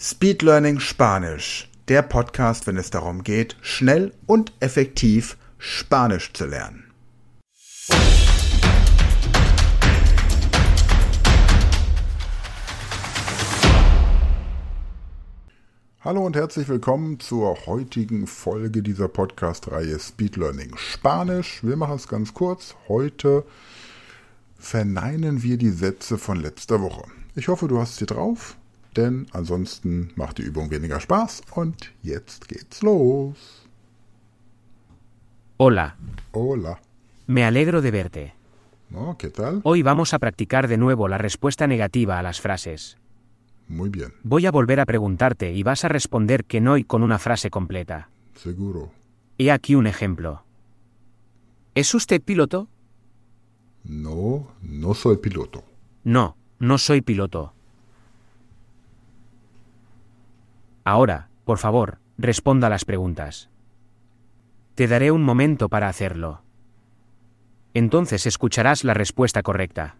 Speed Learning Spanisch, der Podcast, wenn es darum geht, schnell und effektiv Spanisch zu lernen. Hallo und herzlich willkommen zur heutigen Folge dieser Podcast-Reihe Speed Learning Spanisch. Wir machen es ganz kurz. Heute verneinen wir die Sätze von letzter Woche. Ich hoffe, du hast sie drauf, denn ansonsten macht die Übung weniger Spaß. Und jetzt geht's los. Hola, Hola. me alegro de verte. ¿No? ¿Qué tal? Hoy vamos a practicar de nuevo la respuesta negativa a las frases. Muy bien, Voy a volver a preguntarte y vas a responder que no y con una frase completa. seguro. He aquí un ejemplo. ¿Es usted piloto? No, no soy piloto. No, no soy piloto. Ahora, por favor, responda a las preguntas. Te daré un momento para hacerlo. Entonces escucharás la respuesta correcta.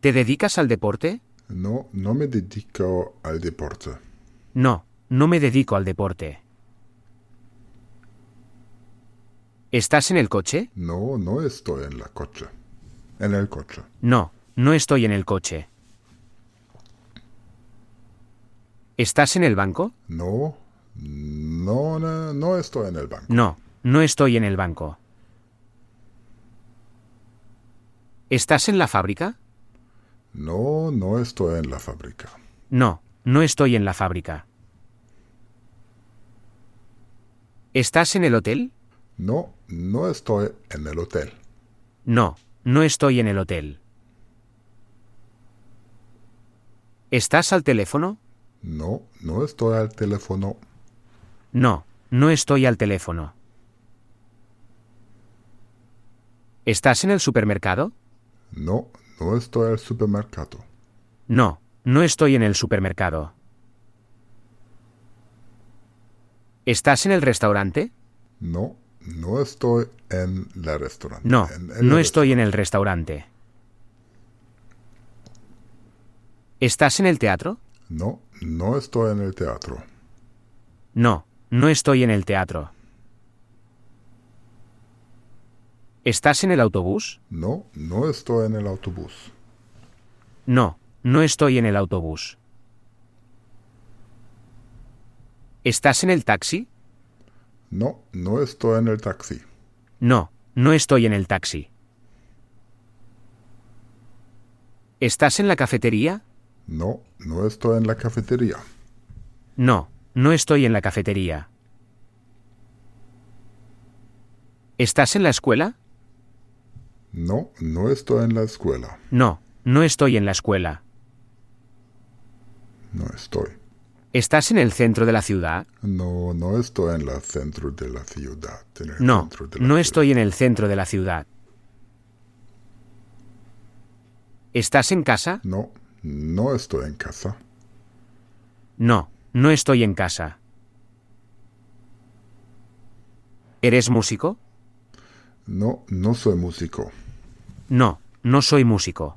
¿Te dedicas al deporte? No, no me dedico al deporte. No, no me dedico al deporte. ¿Estás en el coche? No, no estoy en la coche. En el coche. No, no estoy en el coche. ¿Estás en el banco? No, no, no, no estoy en el banco. No, no estoy en el banco. ¿Estás en la fábrica? No, no estoy en la fábrica. No, no estoy en la fábrica. ¿Estás en el hotel? No, no estoy en el hotel. No, no estoy en el hotel. ¿Estás al teléfono? No, no estoy al teléfono. No, no estoy al teléfono. ¿Estás en el supermercado? No, no estoy al supermercado. No, no estoy en el supermercado. ¿Estás en el restaurante? No, no estoy en la restaurante. No, En no estoy en el restaurante. ¿Estás en el teatro? No, no estoy en el teatro. No, no estoy en el teatro. ¿Estás en el autobús? No, no estoy en el autobús. No, no estoy en el autobús. ¿Estás en el taxi? No, no estoy en el taxi. No, no estoy en el taxi. ¿Estás en la cafetería? No, no estoy en la cafetería. No, no estoy en la cafetería. ¿Estás en la escuela? No, no estoy en la escuela. No, no estoy en la escuela. No estoy. ¿Estás en el centro de la ciudad? No, no estoy en el centro de la ciudad. No, la no ciudad. estoy en el centro de la ciudad. ¿Estás en casa? No, no estoy en casa. No, no estoy en casa. ¿Eres músico? No, no soy músico. No, no soy músico.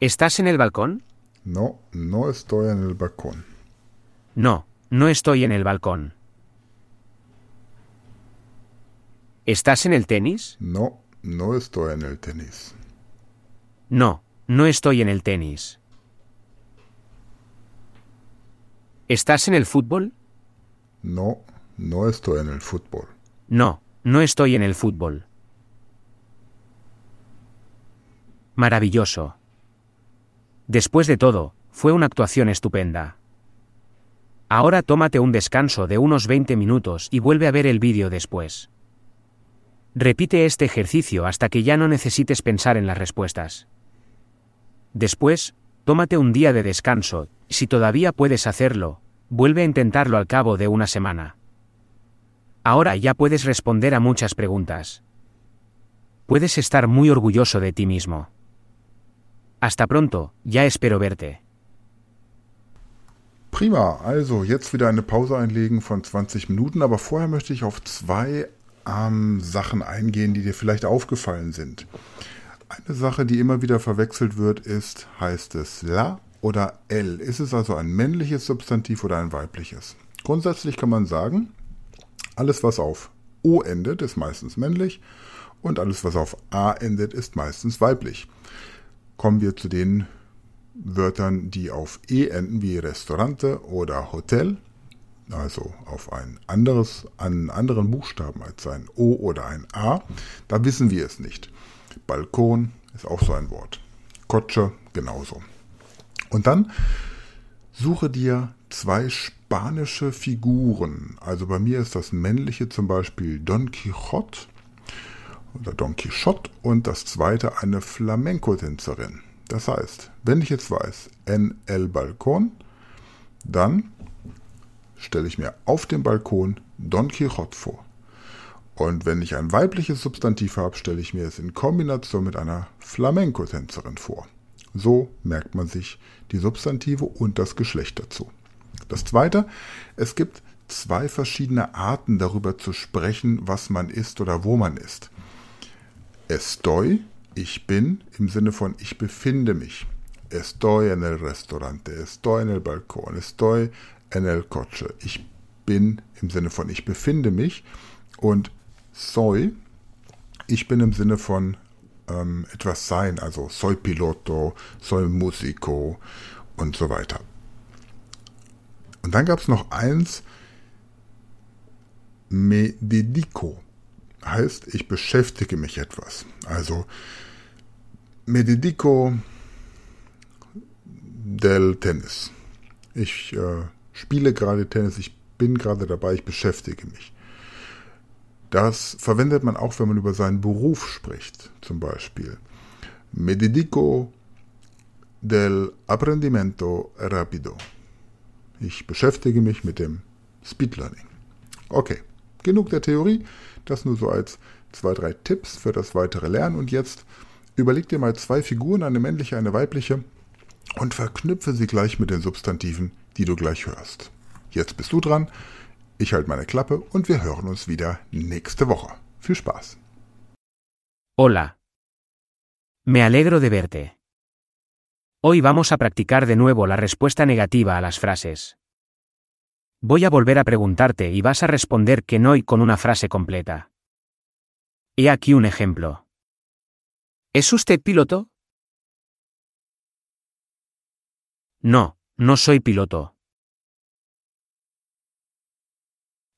¿Estás en el balcón? No, no estoy en el balcón. No, no estoy en el balcón. ¿Estás en el tenis? No, no estoy en el tenis. No, no estoy en el tenis. ¿Estás en el fútbol? No, no estoy en el fútbol. No, no estoy en el fútbol. Maravilloso. Después de todo, fue una actuación estupenda. Ahora tómate un descanso de unos 20 minutos y vuelve a ver el vídeo después. Repite este ejercicio hasta que ya no necesites pensar en las respuestas. Después, tómate un día de descanso, si todavía puedes hacerlo, vuelve a intentarlo al cabo de una semana. Ahora ya puedes responder a muchas preguntas. Puedes estar muy orgulloso de ti mismo. Hasta pronto, ya espero verte. Prima, also jetzt wieder eine Pause einlegen von 20 Minuten, aber vorher möchte ich auf zwei ähm, Sachen eingehen, die dir vielleicht aufgefallen sind. Eine Sache, die immer wieder verwechselt wird, ist, heißt es la oder el? Ist es also ein männliches Substantiv oder ein weibliches? Grundsätzlich kann man sagen, alles was auf o endet, ist meistens männlich und alles was auf a endet, ist meistens weiblich. Kommen wir zu den Wörtern, die auf e enden, wie Restaurante oder Hotel, also auf ein anderes, einen anderen Buchstaben als ein O oder ein A, da wissen wir es nicht. Balkon ist auch so ein Wort. Coche genauso. Und dann suche dir zwei spanische Figuren. Also bei mir ist das männliche zum Beispiel Don Quixote oder Don Quixote und das zweite eine Flamenco-Tänzerin. Das heißt, wenn ich jetzt weiß, en el Balkon, dann stelle ich mir auf dem Balkon Don Quixote vor. Und wenn ich ein weibliches Substantiv habe, stelle ich mir es in Kombination mit einer Flamenco-Tänzerin vor. So merkt man sich die Substantive und das Geschlecht dazu. Das zweite, es gibt zwei verschiedene Arten darüber zu sprechen, was man ist oder wo man ist. Estoy, ich bin, im Sinne von ich befinde mich. Estoy en el restaurante, estoy en el balcón, estoy en el coche. Ich bin im Sinne von ich befinde mich. Und soy, ich bin im Sinne von ähm, etwas sein, also soy piloto, soy musico und so weiter. Und dann gab es noch eins, me dedico, heißt ich beschäftige mich etwas. Also me dedico del Tennis. Ich äh, spiele gerade Tennis, ich bin gerade dabei, ich beschäftige mich. Das verwendet man auch, wenn man über seinen Beruf spricht, zum Beispiel. Me dedico del apprendimento rapido. Ich beschäftige mich mit dem Speed Learning. Okay, genug der Theorie. Das nur so als zwei, drei Tipps für das weitere Lernen. Und jetzt überleg dir mal zwei Figuren, eine männliche, eine weibliche, und verknüpfe sie gleich mit den Substantiven, die du gleich hörst. Jetzt bist du dran. Ich halte meine Klappe und wir hören uns wieder nächste Woche. Viel Spaß. Hola. Me alegro de verte. Hoy vamos a practicar de nuevo la respuesta negativa a las frases. Voy a volver a preguntarte y vas a responder que no y con una frase completa. He aquí un ejemplo. ¿Es usted piloto? No, no soy piloto.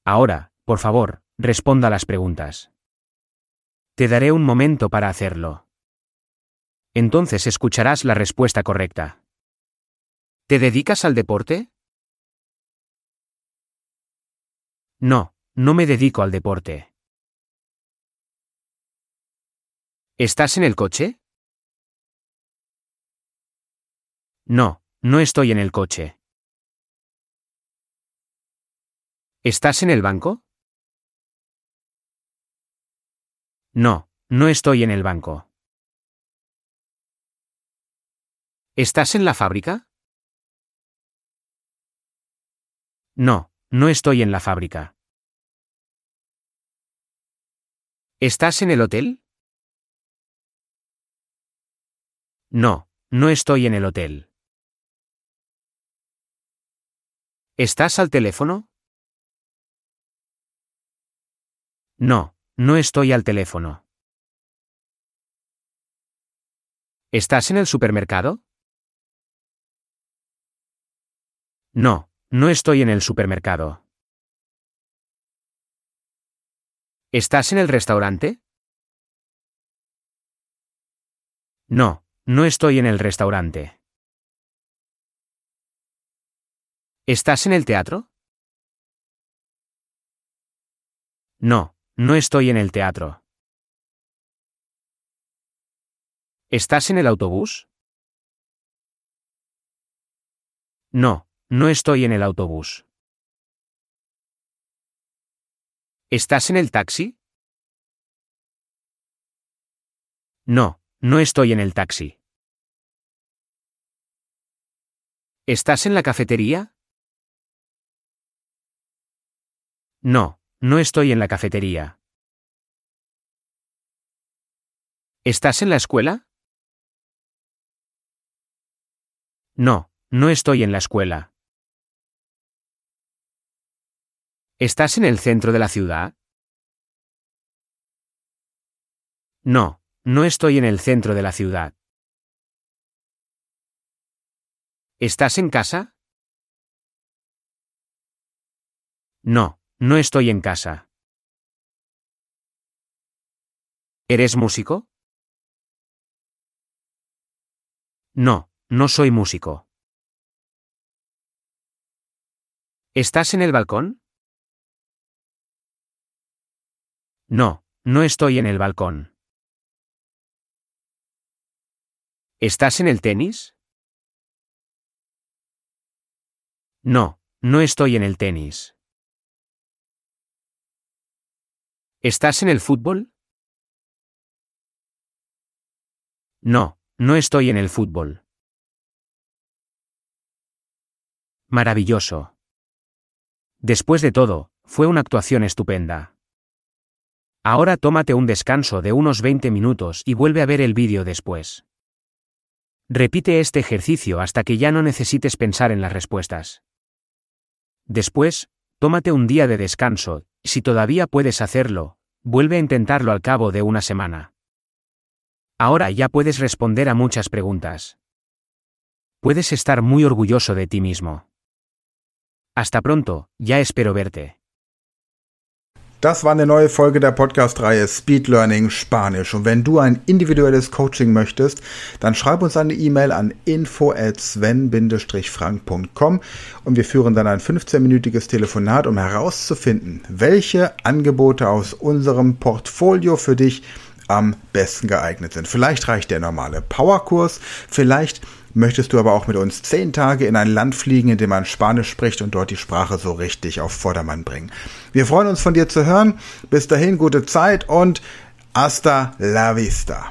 Ahora, por favor, responda las preguntas. Te daré un momento para hacerlo. Entonces escucharás la respuesta correcta. ¿Te dedicas al deporte? No, no me dedico al deporte. ¿Estás en el coche? No, no estoy en el coche. ¿Estás en el banco? No, no estoy en el banco. ¿Estás en la fábrica? No, no estoy en la fábrica. ¿Estás en el hotel? No, no estoy en el hotel. ¿Estás al teléfono? No, no estoy al teléfono. ¿Estás en el supermercado? No, no estoy en el supermercado. ¿Estás en el restaurante? No, no estoy en el restaurante. ¿Estás en el teatro? No, no estoy en el teatro. ¿Estás en el autobús? No, no estoy en el autobús. ¿Estás en el taxi? No, no estoy en el taxi. ¿Estás en la cafetería? No, no estoy en la cafetería. ¿Estás en la escuela? No, no estoy en la escuela. ¿Estás en el centro de la ciudad? No, no estoy en el centro de la ciudad. ¿Estás en casa? No, no estoy en casa. ¿Eres músico? No, no soy músico. ¿Estás en el balcón? No, no estoy en el balcón. ¿Estás en el tenis? No, no estoy en el tenis. ¿Estás en el fútbol? No, no estoy en el fútbol. Maravilloso. Después de todo, fue una actuación estupenda. Ahora tómate un descanso de unos 20 minutos y vuelve a ver el vídeo después. Repite este ejercicio hasta que ya no necesites pensar en las respuestas. Después, tómate un día de descanso, si todavía puedes hacerlo, vuelve a intentarlo al cabo de una semana. Ahora ya puedes responder a muchas preguntas. Puedes estar muy orgulloso de ti mismo. Hasta pronto, ya espero verte. Das war eine neue Folge der Podcast-Reihe Speed Learning Spanisch. Und wenn du ein individuelles Coaching möchtest, dann schreib uns eine E-Mail an info at sven-frank.com und wir führen dann ein 15-minütiges Telefonat, um herauszufinden, welche Angebote aus unserem Portfolio für dich am besten geeignet sind. Vielleicht reicht der normale Powerkurs, vielleicht möchtest du aber auch mit uns zehn Tage in ein Land fliegen, in dem man Spanisch spricht und dort die Sprache so richtig auf Vordermann bringen. Wir freuen uns von dir zu hören. Bis dahin gute Zeit und hasta la vista.